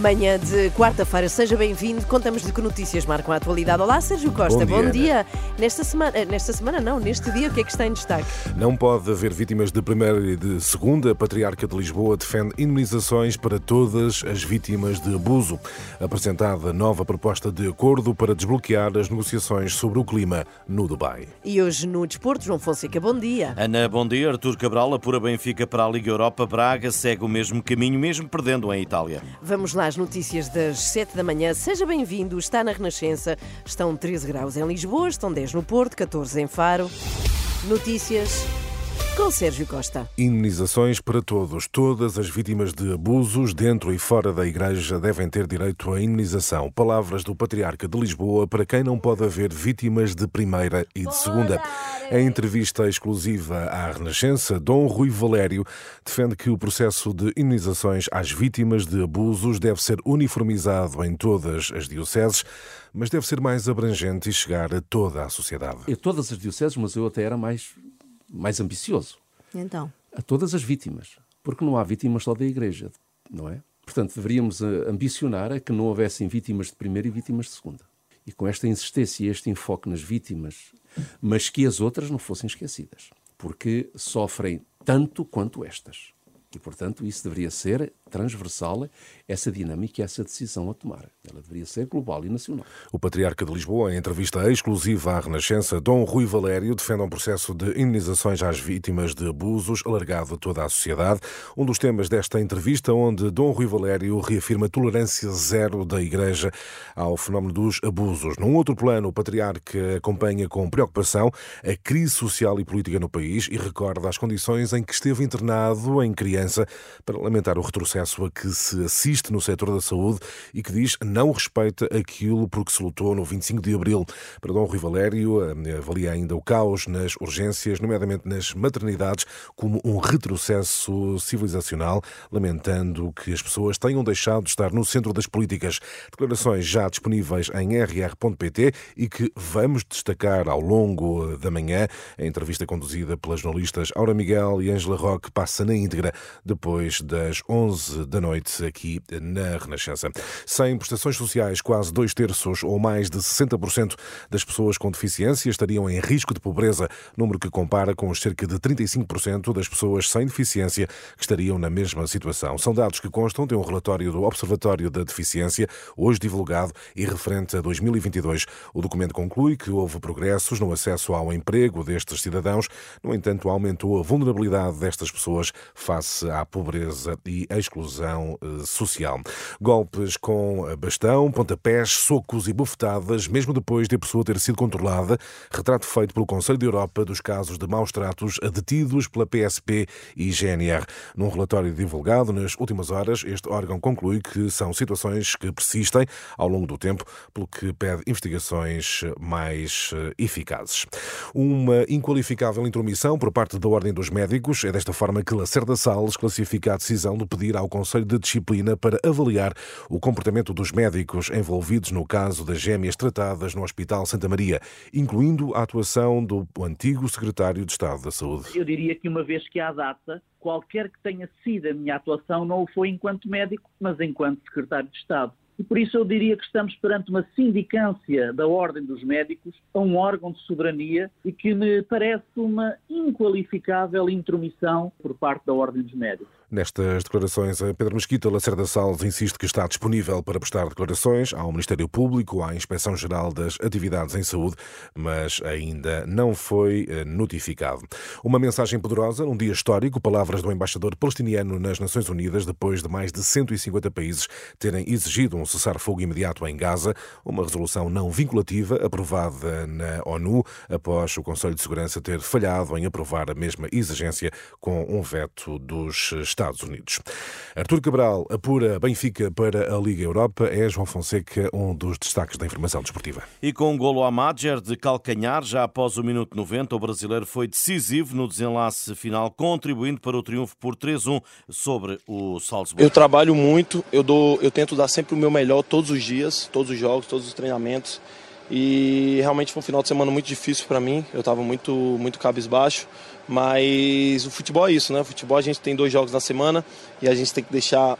Manhã de quarta-feira, seja bem-vindo. Contamos de que notícias marcam a atualidade. Olá, Sérgio Costa, bom, Bom dia. dia, Nesta semana, eh, nesta semana não, neste dia, o que é que está em destaque? Não pode haver vítimas de primeira e de segunda. A Patriarca de Lisboa defende indemnizações para todas as vítimas de abuso. Apresentada nova proposta de acordo para desbloquear as negociações sobre o clima no Dubai. E hoje no Desporto, João Fonseca, bom dia. Ana, bom dia. Artur Cabral apura Benfica para a Liga Europa. Braga segue o mesmo caminho, mesmo perdendo em Itália. Vamos lá às notícias das 7 da manhã. Seja bem-vindo, está na Renascença. Estão 13 graus em Lisboa, estão 10 no Porto, 14 em Faro. Notícias com Sérgio Costa. Indemnizações para todos. Todas as vítimas de abusos dentro e fora da Igreja devem ter direito à indemnização. Palavras do Patriarca de Lisboa para quem não pode haver vítimas de primeira e de segunda. Em entrevista exclusiva à Renascença, Dom Rui Valério defende que o processo de indemnizações às vítimas de abusos deve ser uniformizado em todas as dioceses, mas deve ser mais abrangente e chegar a toda a sociedade. a todas as dioceses, mas eu até era mais, mais ambicioso. Então, A todas as vítimas. Porque não há vítimas só da Igreja, não é? Portanto, deveríamos eh, ambicionar a que não houvessem vítimas de primeira e vítimas de segunda. E com esta insistência e este enfoque nas vítimas, mas que as outras não fossem esquecidas. Porque sofrem tanto quanto estas. E, portanto, isso deveria ser transversal, essa dinâmica e essa decisão a tomar. Ela deveria ser global e nacional. O Patriarca de Lisboa, em entrevista exclusiva à Renascença, Dom Rui Valério defende um processo de indenizações às vítimas de abusos alargado a toda a sociedade. Um dos temas desta entrevista, onde Dom Rui Valério reafirma tolerância zero da Igreja ao fenómeno dos abusos. Num outro plano, o Patriarca acompanha com preocupação a crise social e política no país e recorda as condições em que esteve internado em criança para lamentar o retrocesso a que se assiste no setor da saúde e que diz não respeita aquilo por que se lutou no 25 de abril. Para Dom Rui Valério, avalia ainda o caos nas urgências, nomeadamente nas maternidades, como um retrocesso civilizacional, lamentando que as pessoas tenham deixado de estar no centro das políticas. Declarações já disponíveis em rr.pt e que vamos destacar ao longo da manhã. A entrevista conduzida pelas jornalistas Aura Miguel e Ângela Roque passa na íntegra depois das 11 da noite aqui na Renascença. Sem prestações sociais, quase dois terços ou mais de 60% das pessoas com deficiência estariam em risco de pobreza, número que compara com os cerca de 35% das pessoas sem deficiência que estariam na mesma situação. São dados que constam de um relatório do Observatório da Deficiência, hoje divulgado e referente a 2022. O documento conclui que houve progressos no acesso ao emprego destes cidadãos, no entanto, aumentou a vulnerabilidade destas pessoas face à pobreza e exclusão eh, social. Golpes com bastão, pontapés, socos e bufetadas, mesmo depois de a pessoa ter sido controlada. Retrato feito pelo Conselho da Europa dos casos de maus tratos detidos pela PSP e GNR. Num relatório divulgado nas últimas horas, este órgão conclui que são situações que persistem ao longo do tempo, pelo que pede investigações mais eh, eficazes. Uma inqualificável intromissão por parte da Ordem dos Médicos. É desta forma que Lacerda Salles classifica a decisão de pedir ao Conselho de Disciplina para avaliar o comportamento dos médicos envolvidos no caso das gêmeas tratadas no Hospital Santa Maria, incluindo a atuação do antigo Secretário de Estado da Saúde. Eu diria que uma vez que há data, qualquer que tenha sido a minha atuação não o foi enquanto médico, mas enquanto secretário de Estado. E por isso eu diria que estamos perante uma sindicância da Ordem dos Médicos a um órgão de soberania e que me parece uma inqualificável intromissão por parte da Ordem dos Médicos. Nestas declarações, a Pedro Mesquita Lacerda Salles insiste que está disponível para prestar declarações ao Ministério Público, à Inspeção-Geral das Atividades em Saúde, mas ainda não foi eh, notificado. Uma mensagem poderosa, um dia histórico, palavras do embaixador palestiniano nas Nações Unidas, depois de mais de 150 países terem exigido um cessar-fogo imediato em Gaza, uma resolução não vinculativa aprovada na ONU após o Conselho de Segurança ter falhado em aprovar a mesma exigência com um veto dos Estados Unidos. Artur Cabral apura Benfica para a Liga Europa. É João Fonseca um dos destaques da informação desportiva. E com um golo a Madger de calcanhar, já após o minuto 90, o brasileiro foi decisivo no desenlace final, contribuindo para o triunfo por 3-1 sobre o Salzburgo. Eu trabalho muito, eu, dou, eu tento dar sempre o meu melhor todos os dias, todos os jogos, todos os treinamentos. E realmente foi um final de semana muito difícil para mim. Eu estava muito, muito cabisbaixo. Mas o futebol é isso, né? O futebol a gente tem dois jogos na semana e a gente tem que deixar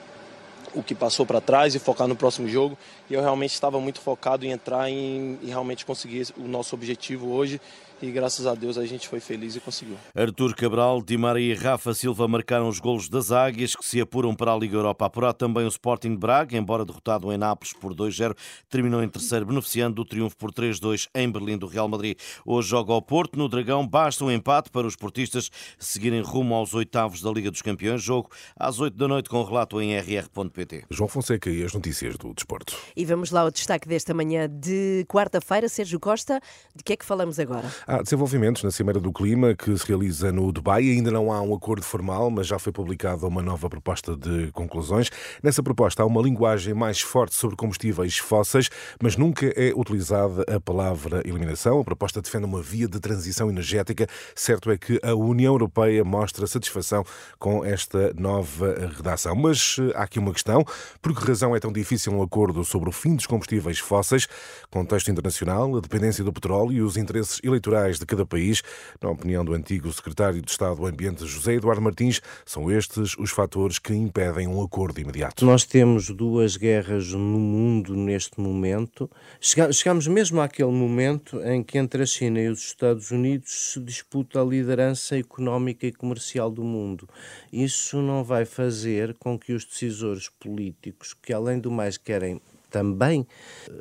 o que passou para trás e focar no próximo jogo. E eu realmente estava muito focado em entrar em, e realmente conseguir o nosso objetivo hoje e graças a Deus a gente foi feliz e conseguiu. Artur Cabral, Di Maria e Rafa Silva marcaram os golos das Águias que se apuram para a Liga Europa. Apurado também o Sporting de Braga, embora derrotado em Nápoles por 2-0, terminou em terceiro, beneficiando do triunfo por 3-2 em Berlim do Real Madrid. Hoje joga ao Porto, no Dragão, basta um empate para os portistas seguirem rumo aos oitavos da Liga dos Campeões. Jogo às 8 da noite com relato em rr.pt. João Fonseca e as notícias do desporto. E vamos lá ao destaque desta manhã de quarta-feira. Sérgio Costa, de que é que falamos agora? Há desenvolvimentos na Cimeira do Clima que se realiza no Dubai. Ainda não há um acordo formal, mas já foi publicada uma nova proposta de conclusões. Nessa proposta há uma linguagem mais forte sobre combustíveis fósseis, mas nunca é utilizada a palavra eliminação. A proposta defende uma via de transição energética. Certo é que a União Europeia mostra satisfação com esta nova redação. Mas eh, há aqui uma questão: por que razão é tão difícil um acordo sobre o fim dos combustíveis fósseis? Contexto internacional, a dependência do petróleo e os interesses eleitorais de cada país. Na opinião do antigo secretário de Estado do Ambiente, José Eduardo Martins, são estes os fatores que impedem um acordo imediato. Nós temos duas guerras no mundo neste momento. Chegamos mesmo àquele momento em que entre a China e os Estados Unidos se disputa a liderança económica e comercial do mundo. Isso não vai fazer com que os decisores políticos, que além do mais querem também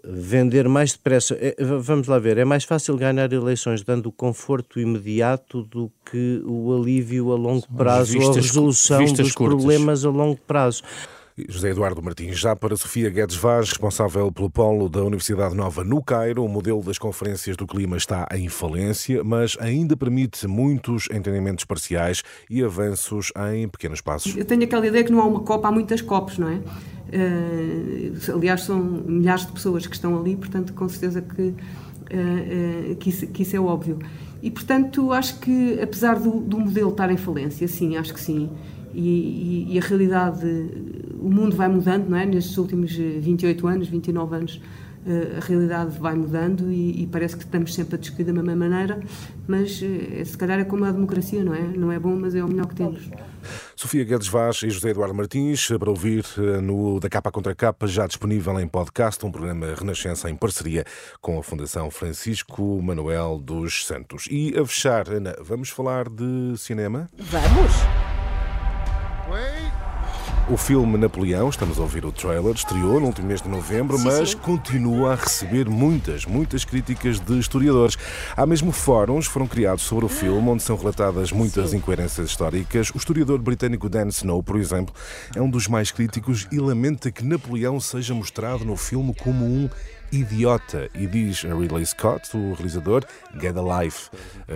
vender mais depressa. É, vamos lá ver, é mais fácil ganhar eleições dando conforto imediato do que o alívio a longo prazo ou a resolução dos curtas. problemas a longo prazo. José Eduardo Martins, já para Sofia Guedes Vaz, responsável pelo polo da Universidade Nova no Cairo, o modelo das conferências do clima está em falência, mas ainda permite muitos entendimentos parciais e avanços em pequenos passos. Eu tenho aquela ideia que não há uma copa, há muitas copos, não é? Uh, aliás, são milhares de pessoas que estão ali, portanto, com certeza que, uh, uh, que, isso, que, isso, é óbvio. E, portanto, acho que, apesar do, do modelo estar em falência, sim, acho que sim, e, e, e, a realidade, o mundo vai mudando, não é? Nestes últimos 28 anos, 29 anos, a realidade vai mudando e, e, parece que estamos sempre a discutir da mesma maneira, mas se calhar é como a democracia, não é? Não é bom, mas é o melhor que temos. Sofia Guedes Vaz e José Eduardo Martins, para ouvir eh, no Da Capa Contra Capa, já disponível em podcast, um programa Renascença em parceria com a Fundação Francisco Manuel dos Santos. E a fechar, Ana, vamos falar de cinema? Vamos! O filme Napoleão, estamos a ouvir o trailer, estreou no último mês de novembro, sim, mas sim. continua a receber muitas, muitas críticas de historiadores. Há mesmo fóruns foram criados sobre o filme, onde são relatadas muitas sim. incoerências históricas. O historiador britânico Dan Snow, por exemplo, é um dos mais críticos e lamenta que Napoleão seja mostrado no filme como um idiota. E diz a Ridley Scott, o realizador, get a life,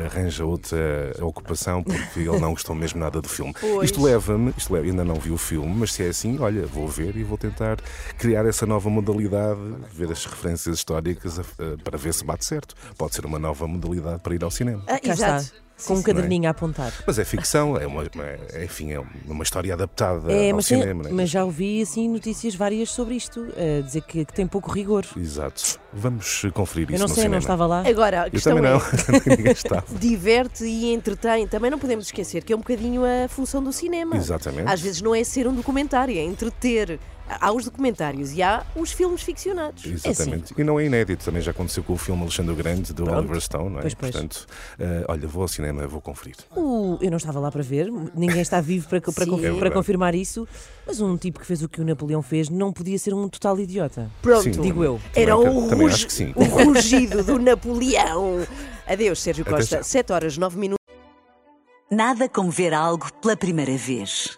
arranja outra ocupação porque ele não gostou mesmo nada do filme. Pois. Isto leva-me, isto leva, ainda não vi o filme, mas se é assim, olha, vou ver e vou tentar criar essa nova modalidade, ver as referências históricas para ver se bate certo. Pode ser uma nova modalidade para ir ao cinema. Ah, exato com um caderninho a apontar. Mas é ficção, é uma, é, enfim, é uma história adaptada é, ao cinema. Tem, é? mas já ouvi assim notícias várias sobre isto, a dizer que, que tem pouco rigor. Exato. Vamos conferir isso Eu não sei, cinema. não estava lá. Agora, a questão Eu também não. É, diverte e entretém. Também não podemos esquecer que é um bocadinho a função do cinema. Exatamente. Às vezes não é ser um documentário, é entreter Há os documentários e há os filmes ficcionados. Exatamente. E não é inédito, também já aconteceu com o filme Alexandre o Grande, do Oliver Stone, não é? Pois, pois. Portanto, eh, olha, vou ao cinema, vou conferir. O- eu não estava lá para ver, ninguém está vivo para, para, conf- É para confirmar isso, mas um tipo que fez o que o Napoleão fez não podia ser um total idiota. Pronto. Sim. Digo eu. Era Também- o, rugi- sim. o rugido do Napoleão. Adeus, Sérgio Até Costa. já. 7 horas, 9 minutos. Nada como ver algo pela primeira vez.